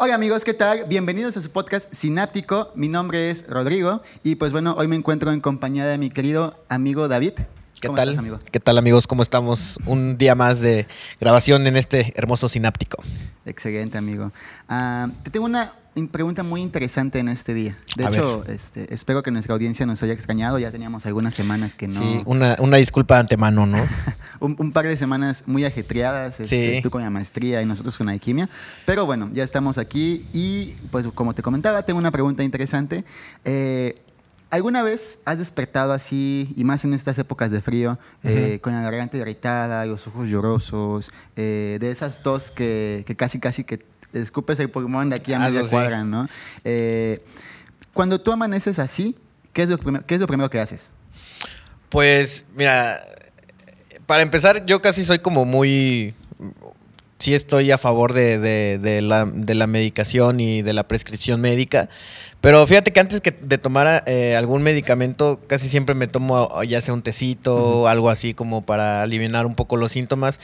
Hola amigos, ¿qué tal? Bienvenidos a su podcast Sináptico. Mi nombre es Rodrigo y pues bueno, hoy me encuentro en compañía de mi querido amigo David. ¿Qué ¿Cómo tal? estás, amigo? ¿Qué tal amigos? ¿Cómo estamos? Un día más de grabación en este hermoso sináptico. Excelente, amigo. Ah, te tengo una pregunta muy interesante en este día. De A hecho, este, espero que nuestra audiencia nos haya extrañado. Ya teníamos algunas semanas que no... Sí, una, una disculpa de antemano, ¿no? un, un par de semanas muy ajetreadas, este, Sí. tú con la maestría y nosotros con la alquimia. Pero bueno, ya estamos aquí y pues como te comentaba, tengo una pregunta interesante. Eh, ¿Alguna vez has despertado así, y más en estas épocas de frío, eh, con la garganta irritada, los ojos llorosos, eh, de esas tos que, que casi casi que escupes el pulmón de aquí a Ah, media sí. cuadra, ¿no? Eh, cuando tú amaneces así, ¿qué es, lo primer- ¿qué es lo primero que haces? Pues, mira, para empezar, yo casi soy como muy... Sí estoy a favor de, de- de la, de la medicación y de la prescripción médica, pero fíjate que antes que de tomar eh, algún medicamento, casi siempre me tomo ya sea un tecito algo así como para aliviar un poco los síntomas,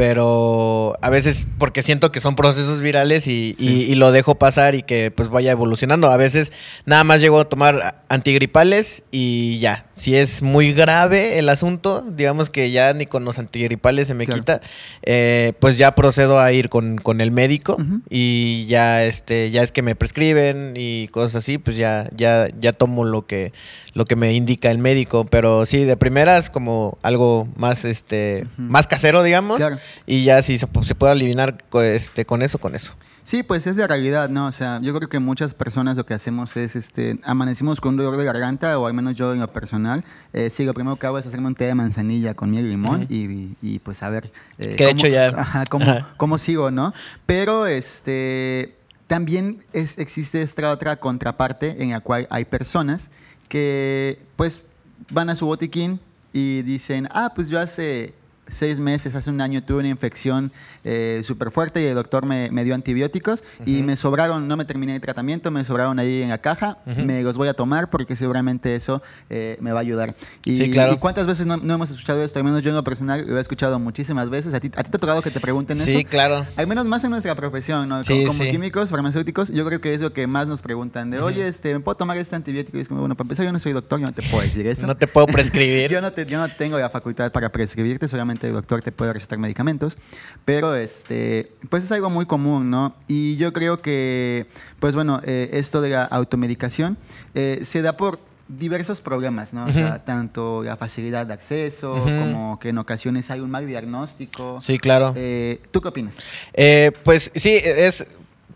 pero a veces porque siento que son procesos virales y, Sí. y- y lo dejo pasar y que pues vaya evolucionando. A veces nada más llego a tomar antigripales y ya. Si es muy grave el asunto, digamos que ya ni con los antigripales se me Claro. quita, eh, pues ya procedo a ir con, con el médico y ya este ya es que me prescriben y cosas así, pues ya ya ya tomo lo que lo que me indica el médico, pero sí de primeras como algo más este más casero, digamos, Claro. y ya si se, pu- se puede aliviar este con eso con eso. Sí, pues es la realidad, ¿no? O sea, yo creo que muchas personas lo que hacemos es, este, amanecimos con un dolor de garganta, o al menos yo en lo personal, eh, sí, lo primero que hago es hacerme un té de manzanilla con miel y limón y, y, y, pues a ver... eh, Que de hecho ya- Ajá, cómo, Ajá. cómo sigo, ¿no? Pero, este, también es, existe esta otra contraparte en la cual hay personas que, pues, van a su botiquín y dicen, ah, pues yo hace seis meses, hace un año tuve una infección eh, súper fuerte y el doctor me, me dio antibióticos y me sobraron, no me terminé el tratamiento, me sobraron ahí en la caja, me los voy a tomar porque seguramente eso eh, me va a ayudar. Y, Sí, claro. ¿y cuántas veces no, no hemos escuchado esto? Al menos yo en lo personal lo he escuchado muchísimas veces. ¿A ti, a ti te ha tocado que te pregunten Sí, eso? claro. Al menos más en nuestra profesión, ¿no? Sí, como, como sí. químicos, farmacéuticos, yo creo que es lo que más nos preguntan. De, oye, este, ¿me puedo tomar este antibiótico? Y es como, bueno, para empezar, yo no soy doctor, yo no te puedo decir eso. No te puedo prescribir. Yo no, te- yo no tengo la facultad para prescribirte, solamente el doctor te puede recetar medicamentos, pero este, pues es algo muy común, ¿no? Y yo creo que, pues bueno, eh, esto de la automedicación eh, se da por diversos problemas, ¿no? O sea, tanto la facilidad de acceso, como que en ocasiones hay un mal diagnóstico. Sí, claro. Eh, ¿Tú qué opinas? Eh, pues sí, es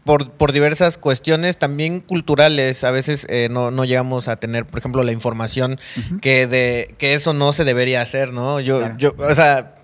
por, por diversas cuestiones también culturales. A veces eh, no, no llegamos a tener, por ejemplo, la información que de que eso no se debería hacer, ¿no? Yo, Claro. yo, o sea.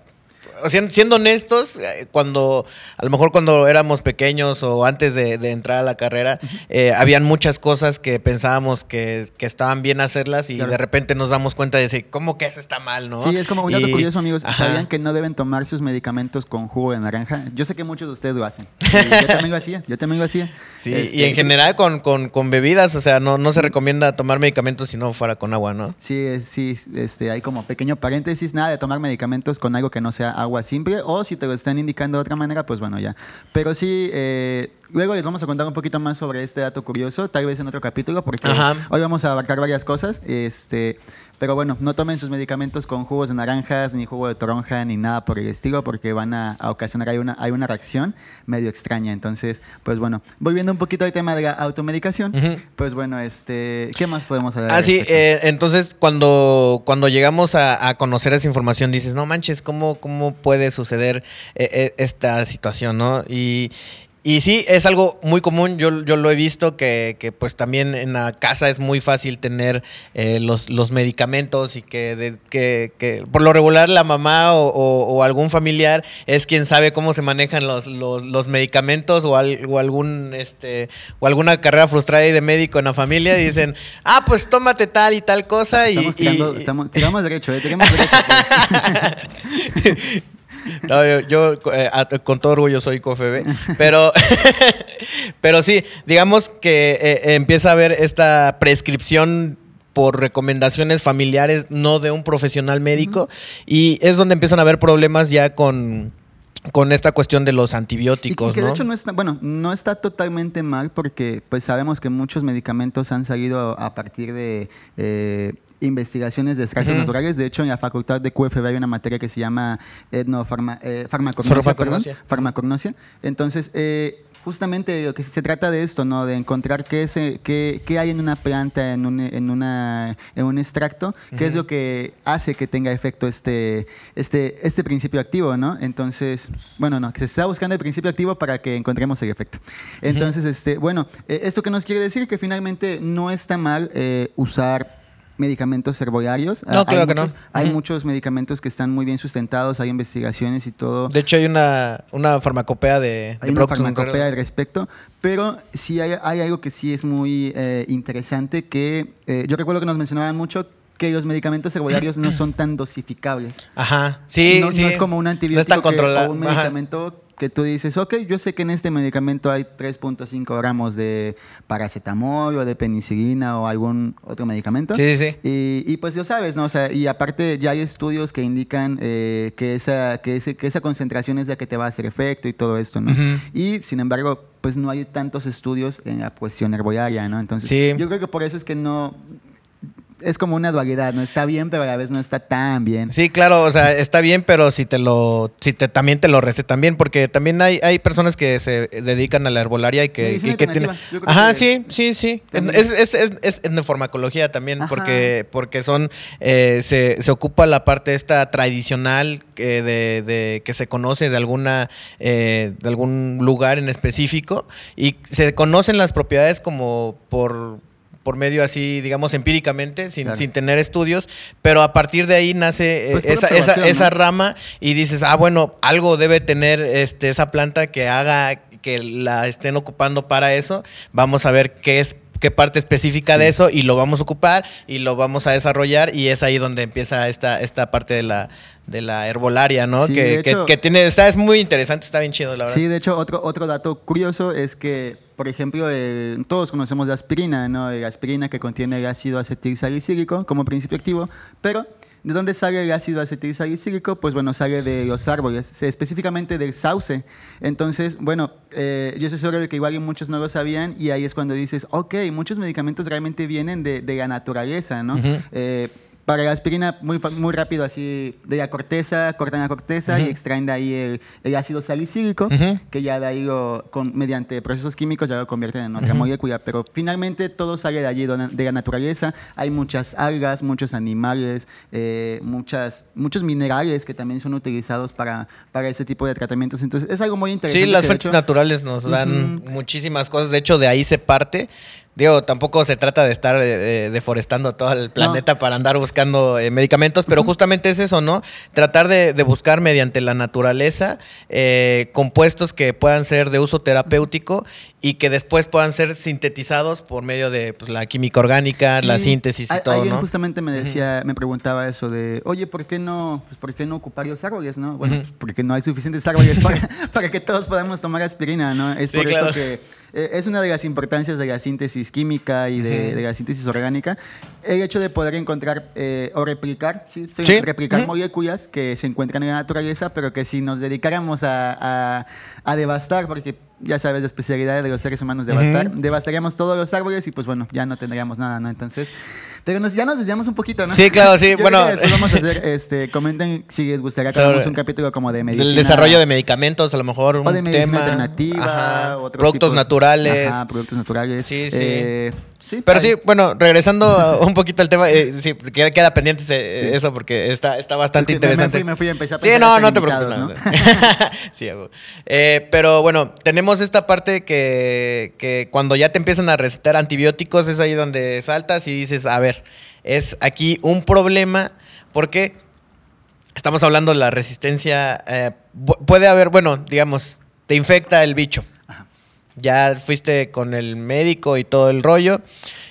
Sien- Siendo honestos, eh, cuando a lo mejor cuando éramos pequeños o antes de, de entrar a la carrera, eh, habían muchas cosas que pensábamos que, que estaban bien hacerlas y Claro. de repente nos damos cuenta de decir, ¿cómo que eso está mal, no? Sí, es como un dato Y- curioso, amigos. Ajá. ¿Sabían que no deben tomar sus medicamentos con jugo de naranja? Yo sé que muchos de ustedes lo hacen. Yo también lo hacía, yo también lo hacía. Sí, Este, y en general con, con, con bebidas, o sea, no, no se recomienda tomar medicamentos si no fuera con agua, ¿no? Sí, sí, este, hay como pequeño paréntesis, nada de tomar medicamentos con algo que no sea agua simple, o si te lo están indicando de otra manera, pues bueno, ya. Pero sí, eh, luego les vamos a contar un poquito más sobre este dato curioso, tal vez en otro capítulo, porque Ajá. hoy vamos a abarcar varias cosas, este, pero bueno, no tomen sus medicamentos con jugos de naranjas, ni jugo de toronja, ni nada por el estilo, porque van a, a ocasionar, hay una, hay una reacción medio extraña. Entonces, pues bueno, volviendo un poquito al tema de la automedicación, pues bueno, este, ¿qué más podemos hablar? Ah, sí, eh, entonces cuando, cuando llegamos a, a conocer esa información dices, no manches, ¿cómo, cómo puede suceder eh, eh, esta situación, no? Y, y sí, es algo muy común, yo, yo lo he visto que, que, pues también en la casa es muy fácil tener eh, los, los medicamentos y que, de- que, que por lo regular la mamá o, o- o algún familiar es quien sabe cómo se manejan los, los, los medicamentos o, al- o algún este o alguna carrera frustrada ahí de médico en la familia y dicen, ah, pues tómate tal y tal cosa y... Estamos y- tirando, y- estamos, tiramos derecho, ¿eh? Tiramos derecho. pues. No, yo, yo, eh, con todo orgullo soy COFEBE, pero, pero sí, digamos que eh, empieza a haber esta prescripción por recomendaciones familiares, no de un profesional médico, y es donde empiezan a haber problemas ya con con esta cuestión de los antibióticos, y, que ¿no? de hecho no está, bueno, no está totalmente mal porque pues sabemos que muchos medicamentos han salido a partir de eh, investigaciones de extractos naturales. De hecho, en la facultad de QFB hay una materia que se llama etnofarma, eh, farmacognosia. Entonces, eh, justamente lo que se trata de esto, ¿no? De encontrar qué, se, qué, qué hay en una planta, en un, en una, en un extracto, qué es lo que hace que tenga efecto este, este, este principio activo, ¿no? Entonces, bueno, no, que se está buscando el principio activo para que encontremos el efecto. Entonces, este, bueno, eh, esto que nos quiere decir que finalmente no está mal eh, usar medicamentos herbolarios. No, Ah, claro que no. Hay muchos medicamentos que están muy bien sustentados, hay investigaciones y todo. De hecho, hay una, una farmacopea de, Hay de una farmacopea al respecto, pero sí hay, hay algo que sí es muy eh, interesante, que eh, yo recuerdo que nos mencionaban mucho que los medicamentos herbolarios no son tan dosificables. Ajá, sí, no, sí. no es como un No antibiótico está que- controlado. o un Ajá. Que tú dices, ok, yo sé que en este medicamento hay 3.5 gramos de paracetamol o de penicilina o algún otro medicamento. Sí, sí, sí. Y, y, pues lo sabes, ¿no? O sea, y aparte ya hay estudios que indican eh, que, esa, que, ese, que esa concentración es la que te va a hacer efecto y todo esto, ¿no? Y sin embargo, pues no hay tantos estudios en la cuestión herbolaria, ¿no? Entonces, Sí. yo creo que por eso es que no... Es como una dualidad, ¿no? Está bien, pero a la vez no está tan bien. Sí, claro, o sea, está bien, pero si te lo, si te también te lo recetan bien, porque también hay, hay personas que se dedican a la herbolaria y que, y que tienen. Ajá, que sí, sí, sí. también. Es, es, es, es etnofarmacología también, Ajá. porque, porque son, eh, se, se ocupa la parte esta tradicional eh, de, de que se conoce de alguna, eh, de algún lugar en específico y se conocen las propiedades como por por medio así, digamos, empíricamente, sin, Claro. sin tener estudios, pero a partir de ahí nace eh, Pues esa, esa, esa rama y dices, ah, bueno, algo debe tener este, esa planta que haga que la estén ocupando para eso. Vamos a ver qué es qué parte específica de eso y lo vamos a ocupar y lo vamos a desarrollar y es ahí donde empieza esta, esta parte de la, de la herbolaria, ¿no? Sí, que, que- que tiene, está, es muy interesante, está bien chido, la verdad. Sí, de hecho, otro, otro dato curioso es que, por ejemplo, eh, todos conocemos la aspirina, ¿no? La aspirina que contiene el ácido acetilsalicílico como principio activo, pero ¿de dónde sale el ácido acetilsalicílico? Pues bueno, sale de los árboles, específicamente del sauce. Entonces, bueno, eh, yo estoy seguro de que igual muchos no lo sabían y ahí es cuando dices, ok, muchos medicamentos realmente vienen de, de la naturaleza, ¿no? Eh, para la aspirina, muy, muy rápido, así de la corteza, cortan la corteza y extraen de ahí el, el ácido salicílico, que ya de ahí, lo, con- mediante procesos químicos, ya lo convierten en otra Ujú. molécula. Pero finalmente todo sale de allí, de la naturaleza. Hay muchas algas, muchos animales, eh, muchas, muchos minerales que también son utilizados para, para ese tipo de tratamientos. Entonces, es algo muy interesante. Sí, las fuentes naturales nos dan muchísimas cosas. De hecho, de ahí se parte. Digo, tampoco se trata de estar eh, eh, deforestando todo el planeta para andar buscando eh, medicamentos, pero justamente es eso, ¿no? Tratar de, de buscar mediante la naturaleza eh, compuestos que puedan ser de uso terapéutico y que después puedan ser sintetizados por medio de pues, la química orgánica, la Sí. síntesis y todo, Alguien ¿no? justamente me decía, me preguntaba eso de, oye, ¿por qué no, pues, ¿por qué no ocupar los árboles, no? Bueno, pues, porque no hay suficientes árboles para, para que todos podamos tomar aspirina, ¿no? Es Sí, por claro. eso que eh, es una de las importancias de la síntesis química y de, Ujú. de la síntesis orgánica, el hecho de poder encontrar eh, o replicar, ¿sí? Sí, Sí. replicar Ujú. moléculas que se encuentran en la naturaleza, pero que si nos dedicáramos a, a- a devastar, porque ya sabes la especialidad de los seres humanos devastar, devastaríamos todos los árboles y pues bueno, ya no tendríamos nada, ¿no? Entonces, pero nos, ya nos desviamos un poquito, ¿no? Sí, claro, sí, Yo bueno. después vamos a hacer, este, comenten si les gustaría que hagamos un capítulo como de medicina. Del desarrollo de medicamentos, a lo mejor un o de medicina tema. alternativa, Ajá, otros productos tipos- naturales. Ajá, productos naturales. Sí, sí. Eh, sí, Pero sí, bueno, regresando un poquito al tema, eh, sí, queda, queda pendiente Sí. eso porque está, está bastante Es que me- interesante. Me fui, me fui a empezar a Sí, no, no te preocupes. ¿no? no. sí, a huevo. Eh, pero bueno, tenemos esta parte que, que cuando ya te empiezan a recetar antibióticos es ahí donde saltas y dices, a ver, es aquí un problema porque estamos hablando de la resistencia. eh, pu- puede haber, bueno, digamos, te infecta el bicho. Ya fuiste con el médico y todo el rollo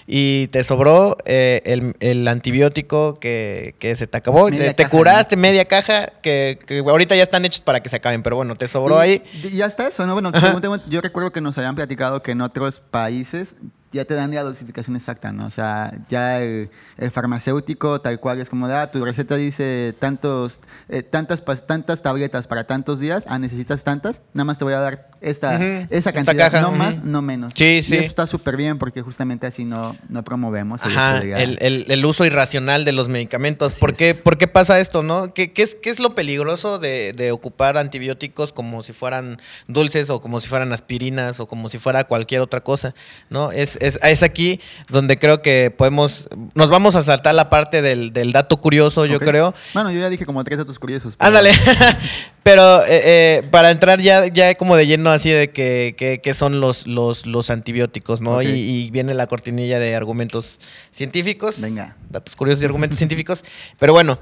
y te sobró eh, el, el antibiótico que, que se te acabó. Media Te, caja, curaste media caja que, que ahorita ya están hechos para que se acaben, pero bueno, te sobró Y- ahí. y ya está eso, ¿no? Bueno, tengo- yo recuerdo que nos habían platicado que en otros países ya te dan la dosificación exacta, ¿no? O sea, ya el, farmacéutico tal cual es como, ah, tu receta dice tantos, eh, tantas, tantas tabletas para tantos días, ah, necesitas tantas, nada más te voy a dar esta, esa cantidad, no más, no menos. Sí, sí. Y eso está súper bien porque justamente así no, no promovemos el, el, uso irracional de los medicamentos. ¿Por qué, ¿Por qué, pasa esto, no? ¿Qué, qué, es, qué es lo peligroso de, de, ocupar antibióticos como si fueran dulces o como si fueran aspirinas o como si fuera cualquier otra cosa, ¿no? Es, es, es aquí donde creo que podemos, nos vamos a saltar la parte del, del dato curioso, yo creo. Bueno, yo ya dije como tres datos curiosos. Ándale. Pero eh, eh, para entrar ya, ya como de lleno así de que, que, son los, los, los antibióticos, ¿no? Y, viene la cortinilla de argumentos científicos. Venga. Datos curiosos y argumentos científicos. Pero bueno,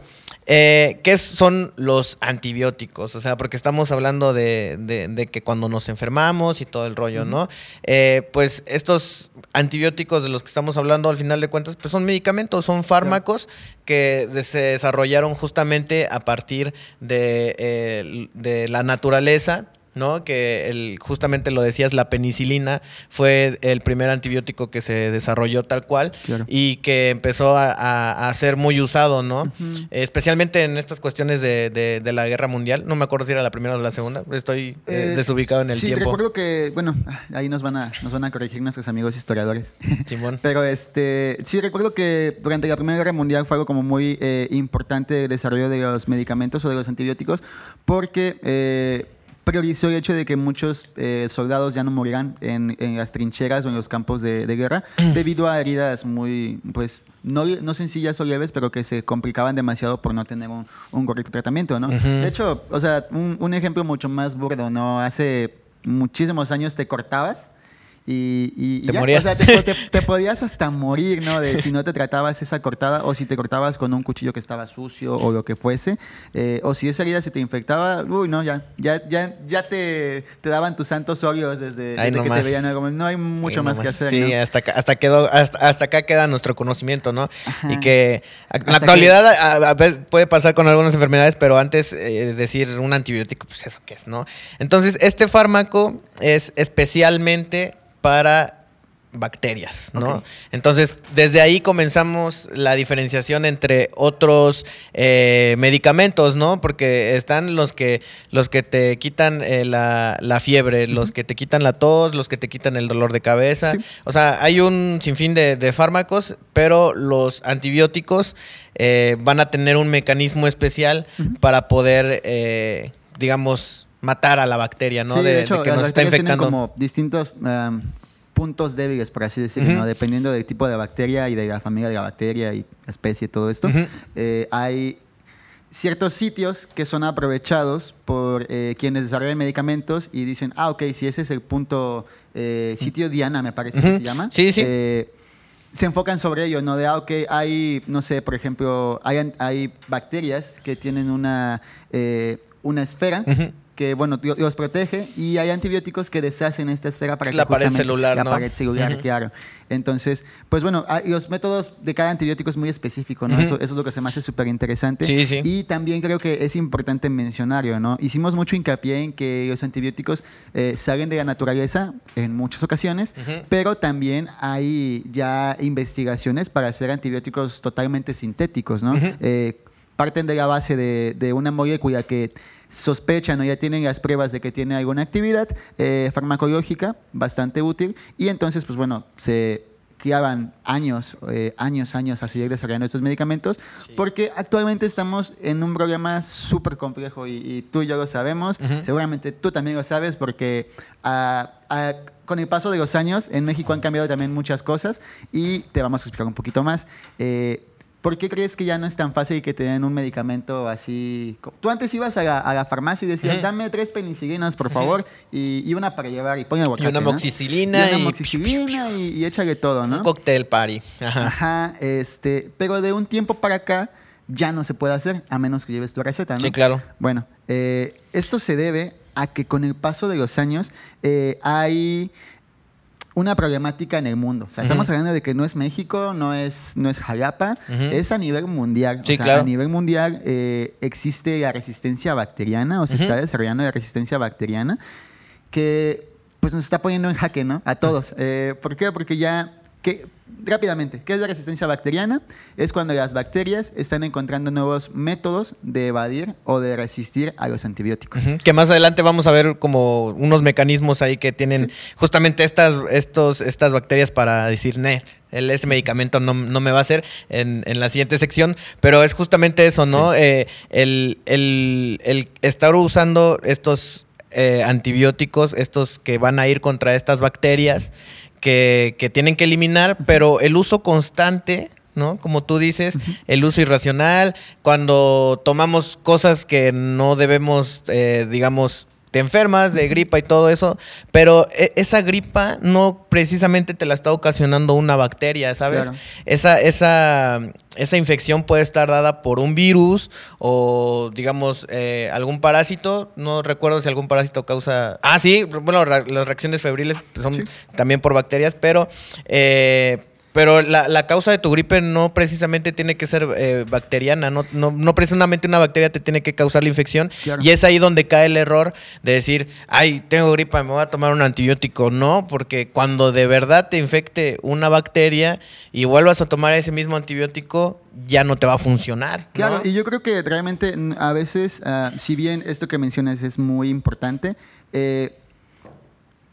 eh, ¿Qué son los antibióticos? O sea, porque estamos hablando de, que cuando nos enfermamos y todo el rollo, ¿no? Eh, pues estos antibióticos de los que estamos hablando al final de cuentas, pues son medicamentos, son fármacos que se desarrollaron justamente a partir de, eh, de la naturaleza ¿no? Que el, justamente lo decías, la penicilina fue el primer antibiótico que se desarrolló tal cual y que empezó a, ser muy usado, ¿no? Especialmente en estas cuestiones de, la guerra mundial. No me acuerdo si era la primera o la segunda, estoy eh, eh, desubicado en el sí, tiempo. recuerdo que, bueno, ahí nos van a, nos van a corregir nuestros amigos historiadores. Simón. Pero este, sí, recuerdo que durante la Primera Guerra Mundial fue algo como muy eh, importante el desarrollo de los medicamentos o de los antibióticos porque priorizó el hecho de que muchos eh, soldados ya no morirán en, las trincheras o en los campos de, guerra debido a heridas muy, pues, no, no, sencillas o leves, pero que se complicaban demasiado por no tener un, correcto tratamiento, ¿no? De hecho, o sea, un, un, ejemplo mucho más burdo, ¿no? Hace muchísimos años te cortabas y, te O sea, te, podías hasta morir, ¿no? De si no te tratabas esa cortada o si te cortabas con un cuchillo que estaba sucio o lo que fuese. Eh, o si esa herida se te infectaba, uy, no, ya, ya, ya, ya te, te daban tus santos óleos desde, que te veían. no hay mucho más que hacer. Sí, hasta, acá, hasta, quedó, hasta, acá queda nuestro conocimiento, ¿no? Y que en la actualidad a, veces puede pasar con algunas enfermedades, pero antes eh, decir un antibiótico, pues eso que es, ¿no? Entonces, este fármaco es especialmente para bacterias, ¿no? Entonces, desde ahí comenzamos la diferenciación entre otros eh, medicamentos, ¿no? Porque están los que, los que te quitan eh, la, fiebre, los que te quitan la tos, los que te quitan el dolor de cabeza. O sea, hay un sinfín de, fármacos, pero los antibióticos eh, van a tener un mecanismo especial para poder, digamos, matar a la bacteria, ¿no? de, hecho, que nos está infectando. como distintos puntos débiles, por así decirlo, dependiendo del tipo de bacteria y de la familia de la bacteria y la especie y todo esto. Eh, hay ciertos sitios que son aprovechados por eh, quienes desarrollan medicamentos y dicen, ah, ok, si ese es el punto, eh, sitio Diana, me parece que se llama. Sí, sí. se enfocan sobre ello, ¿no? De, ah, ok, hay, no sé, por ejemplo, hay, hay bacterias que tienen una, una esfera que bueno, los protege y hay antibióticos que deshacen esta esfera para es que la pared celular, la ¿no? pared celular, claro. Entonces, pues bueno, los métodos de cada antibiótico es muy específico, ¿no? eso, es lo que se me hace súper interesante. Sí, sí. Y también creo que es importante mencionarlo, ¿no? Hicimos mucho hincapié en que los antibióticos eh, salen de la naturaleza en muchas ocasiones, pero también hay ya investigaciones para hacer antibióticos totalmente sintéticos, ¿no? Eh, parten de la base de, de una molécula que sospechan o ya tienen las pruebas de que tiene alguna actividad eh, farmacológica bastante útil y entonces, pues bueno, se quedaban años, eh, años, años a seguir desarrollando estos medicamentos, porque actualmente estamos en un problema súper complejo y, tú y yo lo sabemos, seguramente tú también lo sabes, porque ah, ah, con el paso de los años en México han cambiado también muchas cosas y te vamos a explicar un poquito más. Eh, ¿Por qué crees que ya no es tan fácil que te den un medicamento así? Tú antes ibas a la, farmacia y decías, dame tres penicilinas, por favor, y, una para llevar, y pon aguacate, Y una moxicilina. Y una moxicilina y, échale todo, ¿no? Un cóctel party. Ajá. Ajá, este, pero de un tiempo para acá ya no se puede hacer, a menos que lleves tu receta, ¿no? Sí, claro. Bueno, eh, esto se debe a que con el paso de los años eh, hay una problemática en el mundo. O sea, estamos hablando de que no es México, no es, no es Jalapa, es a nivel mundial. Sí, o sea, A nivel mundial eh, existe la resistencia bacteriana, o se está desarrollando la resistencia bacteriana, que pues nos está poniendo en jaque, ¿no? A todos. Eh, ¿Por qué? Porque ya que rápidamente, ¿qué es la resistencia bacteriana? Es cuando las bacterias están encontrando nuevos métodos de evadir o de resistir a los antibióticos. Que más adelante vamos a ver como unos mecanismos ahí que tienen justamente estas, estos, estas bacterias para decir, ne, el, ese medicamento no, no me va a hacer en, en la siguiente sección, pero es justamente eso, ¿no? Eh, el, el- el estar usando estos eh, antibióticos, estos que van a ir contra estas bacterias que, que tienen que eliminar, pero el uso constante, ¿no? Como tú dices, el uso irracional, cuando tomamos cosas que no debemos, eh, digamos, te enfermas de gripa y todo eso, pero e- esa gripa no precisamente te la está ocasionando una bacteria, ¿sabes? Claro. Esa, esa, esa infección puede estar dada por un virus o, digamos, eh, algún parásito. No recuerdo si algún parásito causa... Ah, sí, bueno, las reacciones febriles son Sí. también por bacterias, pero... eh, pero la, la causa de tu gripe no precisamente tiene que ser eh, bacteriana, no, no, no precisamente una bacteria te tiene que causar la infección. Claro. Y es ahí donde cae el error de decir, ay, tengo gripa, me voy a tomar un antibiótico. No, porque cuando de verdad te infecte una bacteria y vuelvas a tomar ese mismo antibiótico, ya no te va a funcionar. ¿no? Claro, y yo creo que realmente mm, a veces, ah, si bien esto que mencionas es muy importante, eh,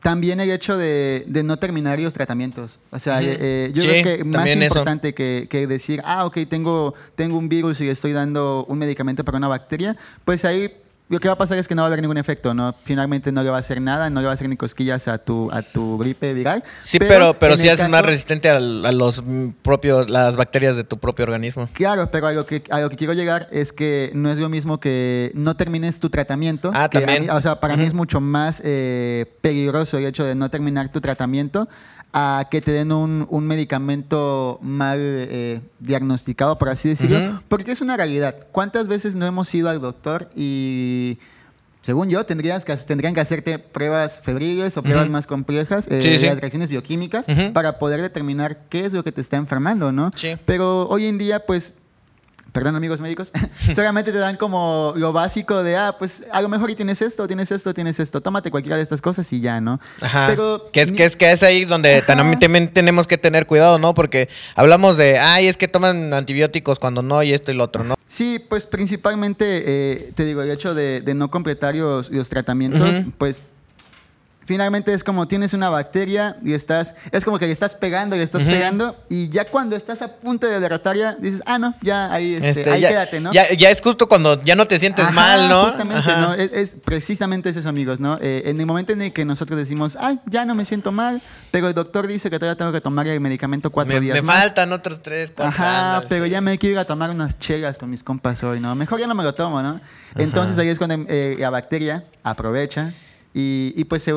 también el hecho de, de no terminar los tratamientos. O sea, eh, yo Sí, creo que más importante que, que decir, ah, ok, tengo, tengo un virus y estoy dando un medicamento para una bacteria, pues ahí lo que va a pasar es que no va a haber ningún efecto, ¿no? Finalmente no le va a hacer nada, no le va a hacer ni cosquillas a tu, a tu gripe viral. Sí, pero, pero, en sí haces más resistente a, los propios, las bacterias de tu propio organismo. Claro, pero a lo, que, a lo que quiero llegar es que no es lo mismo que no termines tu tratamiento. Ah, que también. mí- o sea, para mí Ujú. es mucho más eh, peligroso el hecho de no terminar tu tratamiento a que te den un, un medicamento mal eh, diagnosticado, por así decirlo. Porque es una realidad. ¿Cuántas veces no hemos ido al doctor y... Según yo, tendrías que, tendrían que hacerte pruebas febriles o pruebas más complejas, eh, Sí, sí. las reacciones bioquímicas, para poder determinar qué es lo que te está enfermando, ¿no? Sí. Pero hoy en día, pues, perdón amigos médicos, solamente te dan como lo básico de, ah, pues a lo mejor y tienes esto, tienes esto, tienes esto, tómate cualquiera de estas cosas y ya, ¿no? Ajá. Pero que es, que es que es ahí donde también también tenemos que tener cuidado, ¿no? Porque hablamos de, ay, es que toman antibióticos cuando no y esto y lo otro, ¿no? Sí, pues principalmente, eh, te digo, el hecho de, de no completar los, los tratamientos, pues finalmente es como tienes una bacteria y estás, es como que le estás pegando, le estás pegando y ya cuando estás a punto de derrotarla, dices, ah, no, ya ahí, este, Este, ahí ya, quédate, ¿no? ya, ya es justo cuando ya no te sientes Ajá, mal, ¿no? Justamente, Ajá. ¿no? Es, es- precisamente es eso, amigos, ¿no? Eh, en el momento en el que nosotros decimos, ay, ya no me siento mal, pero el doctor dice que todavía tengo que tomar el medicamento cuatro Me, días me más. faltan otros tres, cuatro. Ajá, pero sí. ya me quiero ir a tomar unas chelas con mis compas hoy, ¿no? Mejor ya no me lo tomo, ¿no? Entonces ahí es cuando eh, la bacteria aprovecha y, y pues.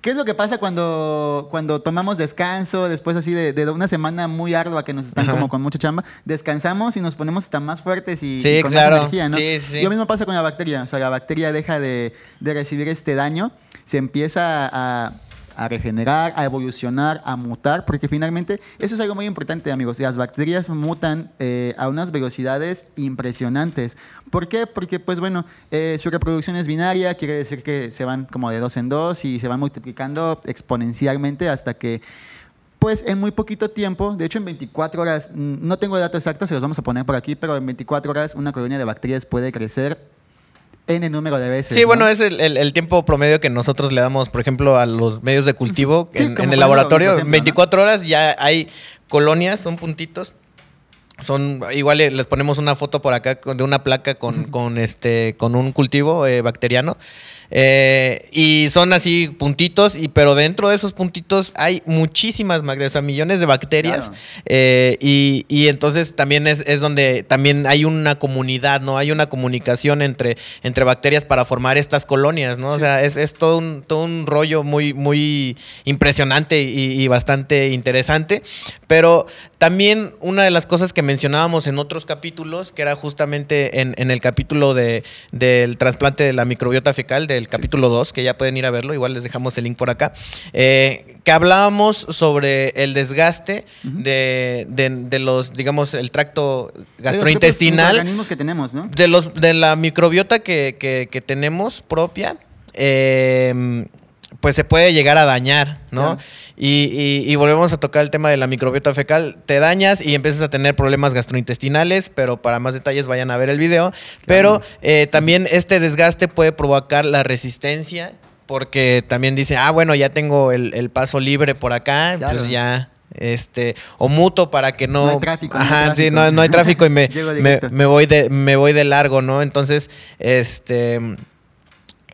¿Qué es lo que pasa cuando, cuando tomamos descanso, después así de, de una semana muy ardua que nos están Ajá. como con mucha chamba? Descansamos y nos ponemos hasta más fuertes y, Sí, y con claro. más energía, ¿no? Sí, sí, sí. Lo mismo pasa con la bacteria. O sea, la bacteria deja de, de recibir este daño, se empieza a, a regenerar, a evolucionar, a mutar, porque finalmente eso es algo muy importante, amigos. Las bacterias mutan eh, a unas velocidades impresionantes. ¿Por qué? Porque, pues bueno, eh, su reproducción es binaria, quiere decir que se van como de dos en dos y se van multiplicando exponencialmente hasta que pues en muy poquito tiempo, de hecho en 24 horas, no tengo el dato exacto, se los vamos a poner por aquí, pero en 24 horas una colonia de bacterias puede crecer el número de veces. Sí, ¿no? bueno, es el, el- el tiempo promedio que nosotros le damos, por ejemplo, a los medios de cultivo Sí, en, el laboratorio. ejemplo, En 24 horas ya hay colonias, son puntitos. Son igual eh, les ponemos una foto por acá de una placa con, con este con un cultivo eh, bacteriano Eh, y son así puntitos y pero dentro de esos puntitos hay muchísimas o sea, millones de bacterias Claro. eh, y, y entonces también es, es donde también hay una comunidad, ¿no? Hay una comunicación entre, entre bacterias para formar estas colonias, ¿no? O sea, es, es todo, un, todo un rollo muy, muy impresionante y, y bastante interesante. Pero también una de las cosas que mencionábamos en otros capítulos, que era justamente en, en el capítulo de, del trasplante de la microbiota fecal, del capítulo 2, que ya pueden ir a verlo, igual les dejamos el link por acá, eh, que hablábamos sobre el desgaste de, de- de los, digamos, el tracto De los gastrointestinal microorganismos que tenemos, ¿no? de los de la microbiota que, que- que tenemos propia eh, pues se puede llegar a dañar, ¿no? Y, y- y volvemos a tocar el tema de la microbiota fecal. Te dañas y empiezas a tener problemas gastrointestinales, pero para más detalles vayan a ver el video. Pero eh, también este desgaste puede provocar la resistencia, porque también dice, ah, bueno, ya tengo el, el paso libre por acá, Claro. pues ya... Este, o muto para que no. No hay tráfico, no hay Ajá, sí, no, no hay tráfico y me, me voy de, me voy de largo, ¿no? Entonces, este.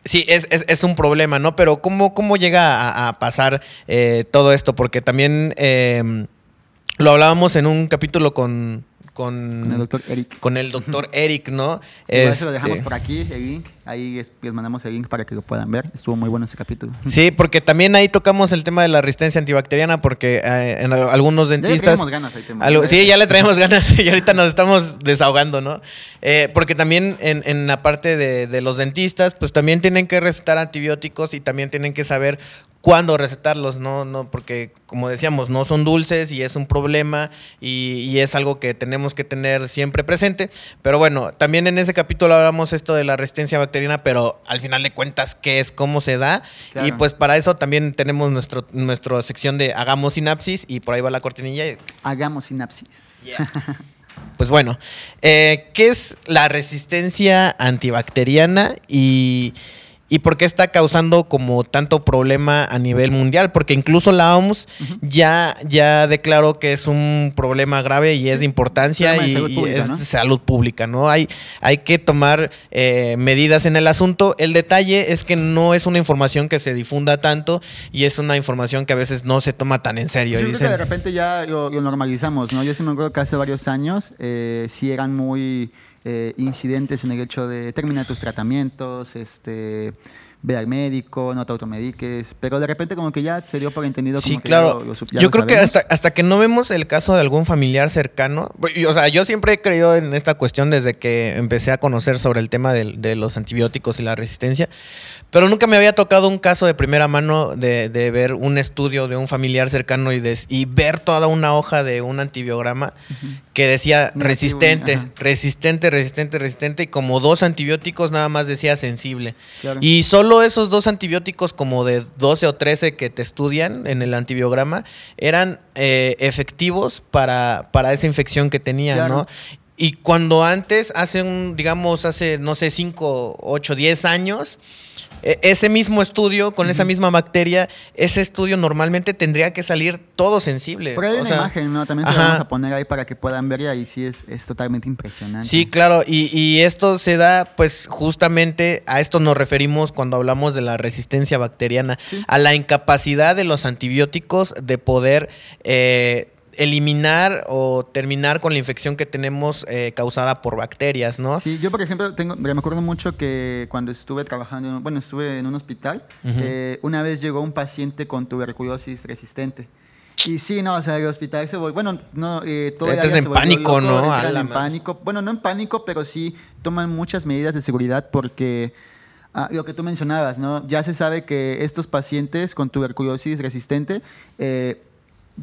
Sí, es, es- es un problema, ¿no? Pero ¿cómo, cómo llega a, pasar eh, todo esto? Porque también eh, lo hablábamos en un capítulo con, con, Con el doctor Eric. con el doctor Eric, ¿no? Igual se lo Este, dejamos por aquí, el link. Ahí es- les mandamos el link para que lo puedan ver. Estuvo muy bueno ese capítulo. Sí, porque también ahí tocamos el tema de la resistencia antibacteriana, porque eh, en algunos Ya le dentistas... traemos ganas al tema. Algo- sí, ya le traemos ganas y ahorita nos estamos desahogando, ¿no? Eh, porque también en, en la parte de, de los dentistas, pues también tienen que recetar antibióticos y también tienen que saber cuándo recetarlos, ¿no? no Porque, como decíamos, no son dulces y es un problema y, y es algo que tenemos que tener siempre presente. Pero bueno, también en ese capítulo hablamos esto de la resistencia bacteriana, pero al final de cuentas, ¿qué es? ¿Cómo se da? Claro. Y pues para eso también tenemos nuestro, nuestra sección de Hagamos Sinapsis y por ahí va la cortinilla. Hagamos sinapsis. Pues bueno, eh, ¿qué es la resistencia antibacteriana y, y por qué está causando como tanto problema a nivel mundial? Porque incluso la OMS ya, ya declaró que es un problema grave y es de importancia de y, es ¿no? salud pública, ¿no? Hay, hay que tomar eh, medidas en el asunto. El detalle es que no es una información que se difunda tanto y es una información que a veces no se toma tan en serio. Yo Y que de repente ya lo, lo normalizamos, ¿no? Yo sí me acuerdo que hace varios años eh, sí eran muy eh, incidentes en el hecho de terminar tus tratamientos, este, ver al médico, no te automediques, pero de repente como que ya se dio por entendido. Sí, como que ya claro. ya yo lo creo que hasta, hasta que no vemos el caso de algún familiar cercano, o sea, yo siempre he creído en esta cuestión desde que empecé a conocer sobre el tema de, los antibióticos y la resistencia, pero nunca me había tocado un caso de primera mano de, de ver un estudio de un familiar cercano y, ver toda una hoja de un antibiograma que decía Negativo, resistente, ajá. resistente, resistente, resistente, y como dos antibióticos nada más decía sensible. Claro. Y solo esos dos antibióticos, como de 12 o 13 que te estudian en el antibiograma, eran eh, efectivos para, para esa infección que tenía, Claro. ¿no? Y cuando antes, hace un, digamos, hace, no sé, 5, 8, 10 años, ese mismo estudio con esa misma bacteria, ese estudio normalmente tendría que salir todo sensible. Por ahí hay O una sea, imagen, ¿no? También se la vamos a poner ahí para que puedan ver y ahí sí es, es totalmente impresionante. Sí, claro, y, y esto se da, pues justamente a esto nos referimos cuando hablamos de la resistencia bacteriana, Sí. a la incapacidad de los antibióticos de poder eh, eliminar o terminar con la infección que tenemos eh, causada por bacterias, ¿no? Sí, yo por ejemplo tengo, me acuerdo mucho que cuando estuve trabajando, bueno, estuve en un hospital, eh, una vez llegó un paciente con tuberculosis resistente. Y sí, no, o sea, el hospital se volvió, bueno, no, eh, todo el área en se pánico, ¿no? A la en pánico, bueno, no en pánico, pero sí toman muchas medidas de seguridad porque ah, lo que tú mencionabas, ¿no? Ya se sabe que estos pacientes con tuberculosis resistente eh,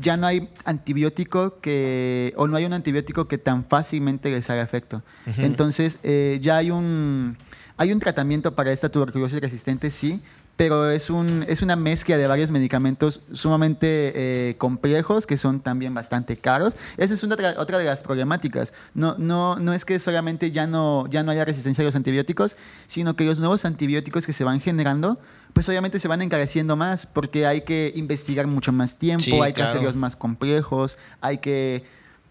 ya no hay antibiótico que, o no hay un antibiótico que tan fácilmente les haga efecto. Entonces, eh, ya hay un, hay un tratamiento para esta tuberculosis resistente, sí, pero es, un, es una mezcla de varios medicamentos sumamente eh, complejos que son también bastante caros. Esa es una tra- otra de las problemáticas. No, no, no es que solamente ya no, ya no haya resistencia a los antibióticos, sino que los nuevos antibióticos que se van generando, pues obviamente se van encareciendo más porque hay que investigar mucho más tiempo, Sí, hay que claro. hacerlos más complejos, hay que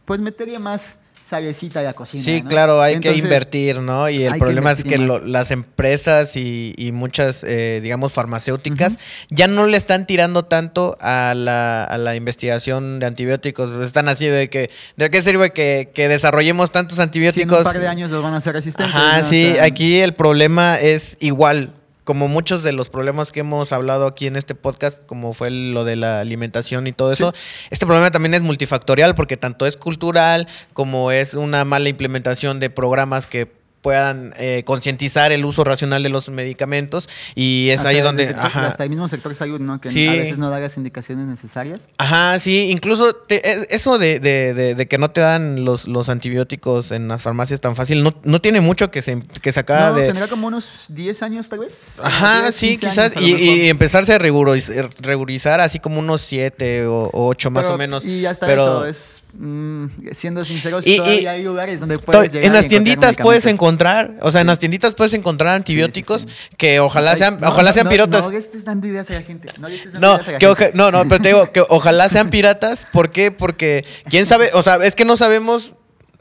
pues meterle más salecita a la cocina. Sí, ¿no? claro, hay Entonces, que invertir, ¿no? Y el que problema es que lo- las empresas y, y muchas, eh, digamos, farmacéuticas ya no le están tirando tanto a la, a la investigación de antibióticos. Están así de que, ¿de qué sirve que, que desarrollemos tantos Sí, en antibióticos? un par de años los van a hacer resistentes. O sí, sea, aquí el problema es igual. Como muchos de los problemas que hemos hablado aquí en este podcast, como fue lo de la alimentación y todo Sí. eso, este problema también es multifactorial porque tanto es cultural como es una mala implementación de programas que puedan eh, concientizar el uso racional de los medicamentos y es O ahí sea, donde... ajá. Hasta el mismo sector salud, ¿no? Que Sí. a veces no da las indicaciones necesarias. Ajá, sí, incluso te- es- eso de, de- de- de que no te dan los, los antibióticos en las farmacias tan fácil, no, no tiene mucho que se, que se acaba no, de... tendrá como unos 10 años tal vez. Ajá, 10, sí, 15 quizás, y, y empezarse a rigurizar, rigurizar así como unos siete o, o ocho más Pero- o menos. Y hasta pero eso, es, mm, siendo sinceros, Y- y- todavía hay lugares donde puedes llegar en y las encontrar tienditas puedes encontrar, o sea, en las tienditas puedes encontrar antibióticos sí. que ojalá sean, no, ojalá no, sean no, pirotas. No, estés dando ideas a la gente. No, No, que gente. no, no, pero te digo que ojalá sean piratas. ¿Por qué? Porque quién sabe, o sea, es que no sabemos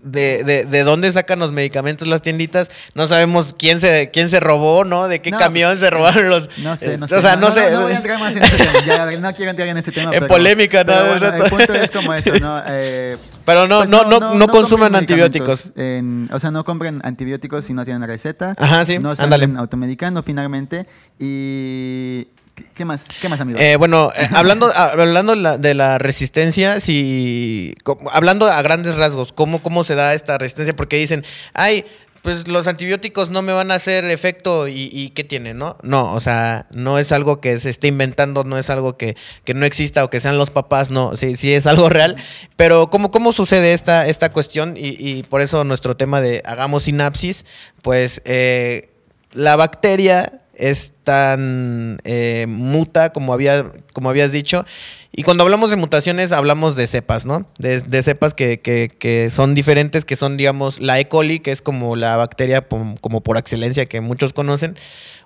de, de, de dónde sacan los medicamentos las tienditas. No sabemos quién se, quién se robó, ¿no? De qué No, camión se robaron los. No sé, no eh, sé. O sea, no, sé. No, voy a entrar más en ese tema. Ya, no quiero entrar en ese tema. En pero- polémica, pero ¿no? bueno, el punto es como eso, ¿no? Eh, Pero no, pues no, no, no, consuman compren antibióticos. en- o sea, no compren antibióticos si no tienen receta. Ajá, sí, No se automedicando finalmente. Y. ¿Qué- ¿Qué más? ¿Qué más, amigo? Eh, bueno, eh, hablando, a- hablando la- de la resistencia, si, hablando a grandes rasgos, ¿cómo, ¿cómo se da esta resistencia? Porque dicen, ay, pues los antibióticos no me van a hacer efecto y, y ¿qué tiene, no? No, o sea, no es algo que se esté inventando, no es algo que, que no exista o que sean los papás, no, sí, sí es algo real. Pero ¿cómo, cómo sucede esta, esta cuestión? Y, y por eso nuestro tema de hagamos sinapsis, pues eh, la bacteria es tan eh, muta como, había, como habías dicho. Y cuando hablamos de mutaciones, hablamos de cepas, ¿no? De, cepas que, que- que son diferentes, que son, digamos, la E. coli, que es como la bacteria como por excelencia que muchos conocen,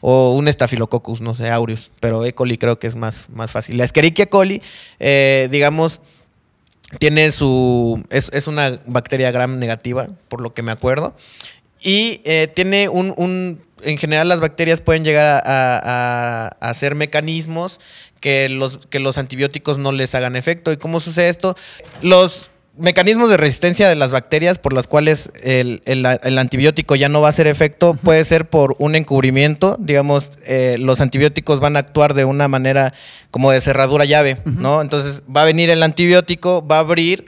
o un Staphylococcus, no sé, aureus, pero E. coli creo que es más, más fácil. La Escherichia coli, eh, digamos, tiene su. Es, es una bacteria gram negativa, por lo que me acuerdo. Y eh, tiene un- En general, las bacterias pueden llegar a, a- hacer mecanismos que los, que los antibióticos no les hagan efecto. ¿Y cómo sucede esto? Los mecanismos de resistencia de las bacterias por las cuales el, el- el antibiótico ya no va a hacer efecto puede ser por un encubrimiento. Digamos, eh, los antibióticos van a actuar de una manera como de cerradura llave, ¿no? Entonces va a venir el antibiótico, va a abrir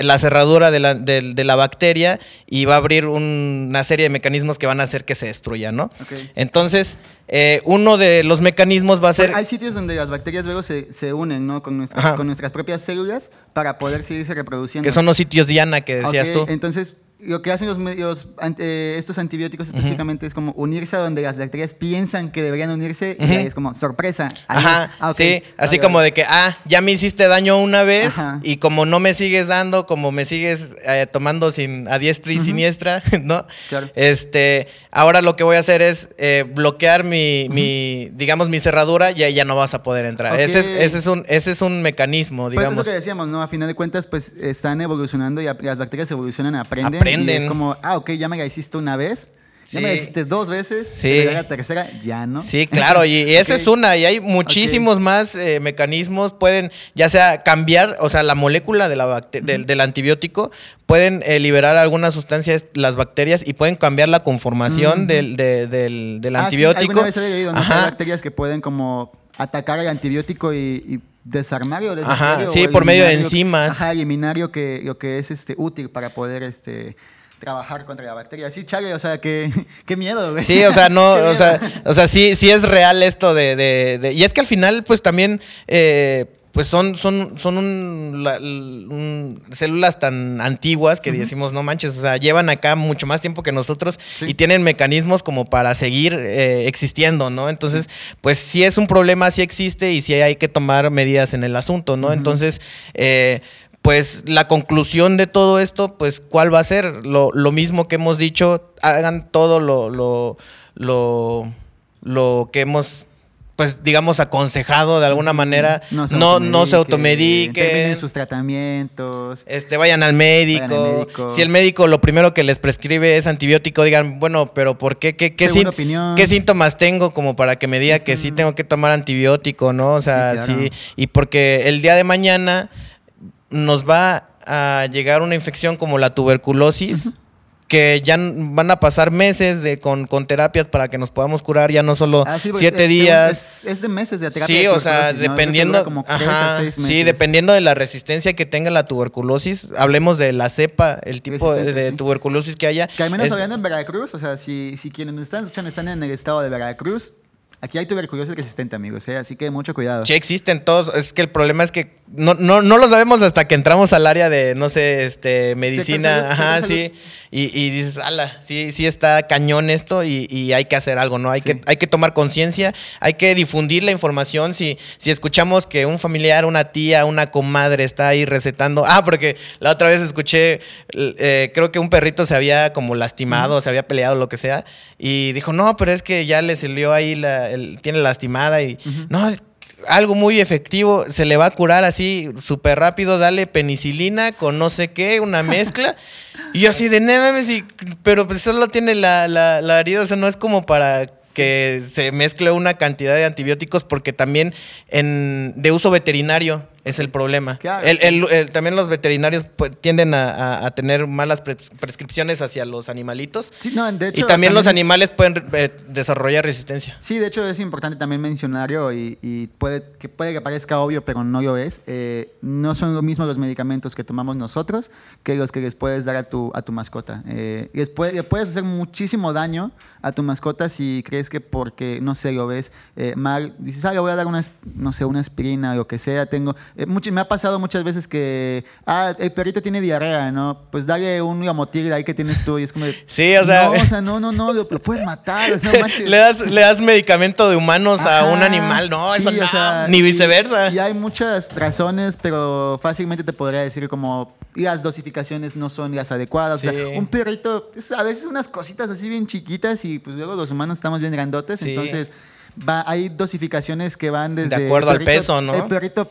la cerradura de la, de- de la bacteria y va a abrir un- una serie de mecanismos que van a hacer que se destruya, ¿no? Entonces, eh, uno de los mecanismos va a ser... Hay sitios donde las bacterias luego se, se unen, ¿no? Con nuestras, con nuestras propias células para poder seguirse reproduciendo. que son los sitios Diana que decías tú. Entonces, lo que hacen los, me- los ant- eh, estos antibióticos específicamente es como unirse a donde las bacterias piensan que deberían unirse y ahí es como sorpresa. Ajá, ah, sí, así como de que, ah, ya me hiciste daño una vez Ajá. y como no me sigues dando, como me sigues eh, tomando sin a diestra y siniestra, ¿no? Claro. Este, ahora lo que voy a hacer es eh, bloquear mi, mi, digamos, mi cerradura y ahí ya no vas a poder entrar. Ese, es, ese, es un, ese es un mecanismo, es digamos. lo que decíamos, ¿no? A final de cuentas, pues están evolucionando y las bacterias evolucionan, aprenden. Aprenden. Y es como, ah, ok, ya me la hiciste una vez, ya Sí. me la hiciste dos veces, Sí. la tercera ya no. Sí, claro, y, y esa es una, y hay muchísimos más eh, mecanismos, pueden ya sea cambiar, o sea, la molécula de la bacte- del, del antibiótico, pueden eh, liberar algunas sustancias, las bacterias, y pueden cambiar la conformación Ujú. del, de- del, del Ah, sí, antibiótico. alguna vez había leído, ¿no? Que hay Ajá. bacterias que pueden como atacar al antibiótico y, y desarmarlo. Ajá, deshacerlo, sí, o por medio de enzimas. Ajá, eliminar lo que, lo que es este, útil para poder este, trabajar contra la bacteria. Sí, chale, o sea, qué, qué miedo, güey. Sí, o sea, no, o sea, o sea, sí, sí es real esto de, de- de- y es que al final, pues también, eh, pues son, son, son un, la- un- células tan antiguas que decimos, no manches, o sea, llevan acá mucho más tiempo que nosotros Sí. y tienen mecanismos como para seguir eh, existiendo, ¿no? Entonces, pues sí es un problema, sí existe y sí hay que tomar medidas en el asunto, ¿no? Entonces, eh, pues la conclusión de todo esto, pues, ¿cuál va a ser? Lo, lo mismo que hemos dicho, hagan todo lo, lo, lo, lo que hemos, pues, digamos, aconsejado de alguna manera. No, no se automediquen. Sus tratamientos. Este, vayan al médico. Vayan al médico. Si el médico lo primero que les prescribe es antibiótico, digan, bueno, pero ¿por qué? ¿Qué, qué, qué síntomas tengo como para que me diga que sí tengo que tomar antibiótico, ¿no? O sea, Sí, claro. sí. Y porque el día de mañana nos va a llegar una infección como la tuberculosis. Que ya van a pasar meses de, con, con terapias para que nos podamos curar, ya no solo Ah, sí, porque siete es- días. Es, es de meses de terapia. Sí, de o sea, dependiendo, como ajá, sí, dependiendo de la resistencia que tenga la tuberculosis, hablemos de la cepa, el tipo de, tuberculosis que haya. Que al menos es- hablando en Veracruz, o sea, si, si quienes nos están escuchando están en el estado de Veracruz, aquí hay tuberculosis resistente, amigos, ¿eh? así que mucho cuidado. Sí existen todos, es que el problema es que no, no, no lo sabemos hasta que entramos al área de, no sé, este, medicina, ajá, sector sí, y, y dices, ala, sí, sí está cañón esto y, y hay que hacer algo, ¿no? Hay, Sí. que, hay que tomar conciencia, hay que difundir la información, si, si escuchamos que un familiar, una tía, una comadre está ahí recetando, ah, porque la otra vez escuché, eh, creo que un perrito se había como lastimado, se había peleado, lo que sea, y dijo, no, pero es que ya le salió ahí, la, el- tiene lastimada y, no, algo muy efectivo, se le va a curar así súper rápido, dale penicilina con no sé qué, una mezcla. y yo así de, "No mames, y- pero pues solo tiene la, la, la herida, o sea, no es como para que se mezcle una cantidad de antibióticos porque también en, de uso veterinario es el problema. El- el- el- también los veterinarios pues, tienden a, a- a tener malas pres- prescripciones hacia los animalitos. Sí, no, de hecho, y también los es- animales pueden eh, desarrollar resistencia. Sí, de hecho es importante también mencionarlo y, y puede, que puede que parezca obvio, pero no lo es. Eh, no son lo mismo los medicamentos que tomamos nosotros que los que les puedes dar a tu, a tu mascota. Eh, les puede- le puedes hacer muchísimo daño a tu mascota si crees que porque, no sé, lo ves eh, mal, dices, ah, le voy a dar una, no sé, una aspirina o lo que sea. Tengo, eh, mucho- me ha pasado muchas veces que, ah, el perrito tiene diarrea, ¿no? Pues dale un gamotil ahí que tienes tú y es como... de, Sí, o sea- No, o sea, no, no, no, lo, lo puedes matar, o sea, le, das, le das medicamento de humanos a un animal, no, sí, eso o no, sea, ni viceversa. Y, hay muchas razones, pero fácilmente te podría decir como las dosificaciones no son las adecuadas. O sea, un perrito, es a veces unas cositas así bien chiquitas y pues luego los humanos estamos bien grandotes, Sí. entonces va, hay dosificaciones que van desde... De acuerdo al peso, ¿no? El perrito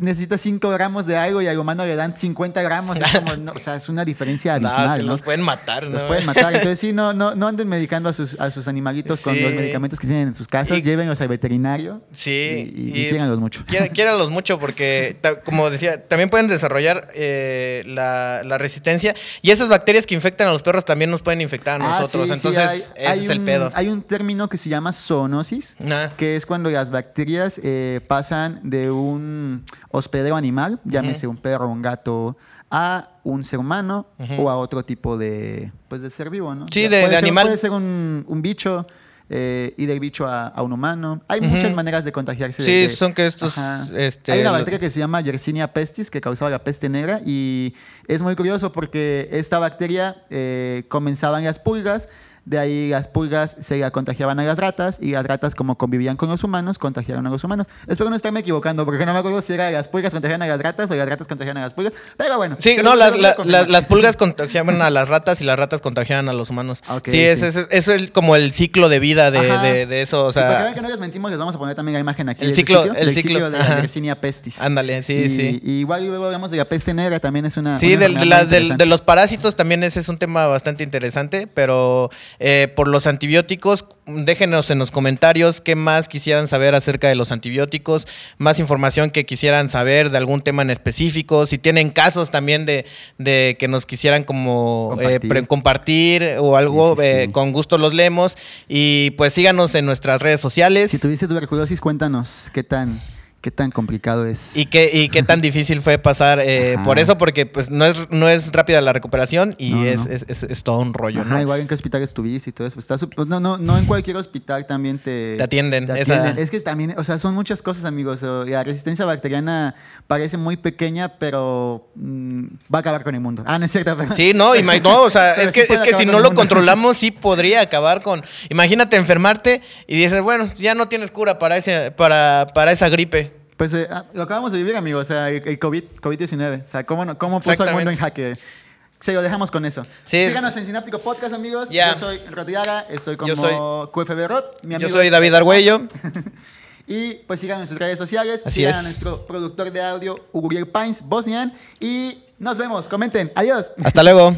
necesita 5 gramos de algo y al humano le dan 50 gramos. Es como, no, o sea, es una diferencia abismal, se ¿no? los pueden matar, ¿no? Los pueden matar. Entonces, sí, no, no, no anden medicando a sus, a sus animalitos con los medicamentos que tienen en sus casas. Y- Llévenlos al veterinario. Sí, Y, y, mucho. Quiera- Quiéranlos mucho porque, como decía, también pueden desarrollar eh, la, la resistencia y esas bacterias que infectan a los perros también nos pueden infectar a Ah, nosotros. sí, Entonces, hay- ese hay es el un- pedo. Hay un término que se llama zoonosis, Ah. que es cuando las bacterias eh, pasan de un hospedero animal, llámese un perro, un gato, a un ser humano o a otro tipo de, pues, de ser vivo, ¿no? Sí, de- puede de ser- animal. Puede ser un, un bicho. eh, y del bicho a, a un humano. Hay muchas maneras de contagiarse. Sí, de- son que estos, este, Hay una lo- bacteria que se llama Yersinia pestis que causaba la peste negra y es muy curioso porque esta bacteria eh, comenzaba en las pulgas, de ahí las pulgas se contagiaban a las ratas y las ratas como convivían con los humanos, contagiaron a los humanos. Espero no estarme equivocando porque no me acuerdo si era las pulgas contagiaban a las ratas o las ratas contagiaban a las pulgas, pero bueno. Sí, no, las, la- las- las pulgas contagiaban a las ratas y las ratas contagiaban a los humanos. Ok, sí, ese- sí. ese- eso es como el ciclo de vida de, de- de eso. O Sí, para que sea, vean que no les mentimos, les vamos a poner también la imagen aquí. El ciclo- sitio, el ciclo, de la. Yersinia pestis. Ándale, sí, Y- sí. y igual luego hablamos de la peste negra, también es una. Sí, una del- la- de los parásitos también ese es un tema bastante interesante, pero eh, por los antibióticos, déjenos en los comentarios qué más quisieran saber acerca de los antibióticos, más información que quisieran saber de algún tema en específico, si tienen casos también de, de que nos quisieran como eh, Compartir. pre- compartir o algo, sí, sí. eh, con gusto los leemos y pues síganos en nuestras redes sociales. Si tuviste tuberculosis, cuéntanos qué tan, qué tan complicado es. Y qué, y qué tan difícil fue pasar eh, por eso, porque pues no es, no es rápida la recuperación y No, es, no. Es, es- es todo un rollo, Ajá, ¿no? igual en qué hospital estuviste y todo eso. Está pues, no, no, no en cualquier hospital también te, Te atienden, te esa- atienden. Es que también, o sea, son muchas cosas, amigos. La resistencia bacteriana parece muy pequeña, pero mm, va a acabar con el mundo. Ah, no es cierto. pero- Sí, no, no, o sea, es que, es que si no lo controlamos, sí podría acabar con. Imagínate enfermarte y dices, bueno, ya no tienes cura para ese, para, para esa gripe. Pues eh, ah, lo acabamos de vivir, amigos. O sea, el, el COVID, COVID-19. O sea, ¿cómo, cómo puso al mundo en jaque? Sí, lo dejamos con eso. Sí. Síganos en Sináptico Podcast, amigos. Yo soy Rodiaga, estoy como Yo soy- QFB Rod. Mi Yo amigo soy es- David Argüello. Y pues sigan en sus redes sociales. Así sigan es. a nuestro productor de audio, Uguriel Pines, Bosnian. Y nos vemos. Comenten. Adiós. Hasta luego.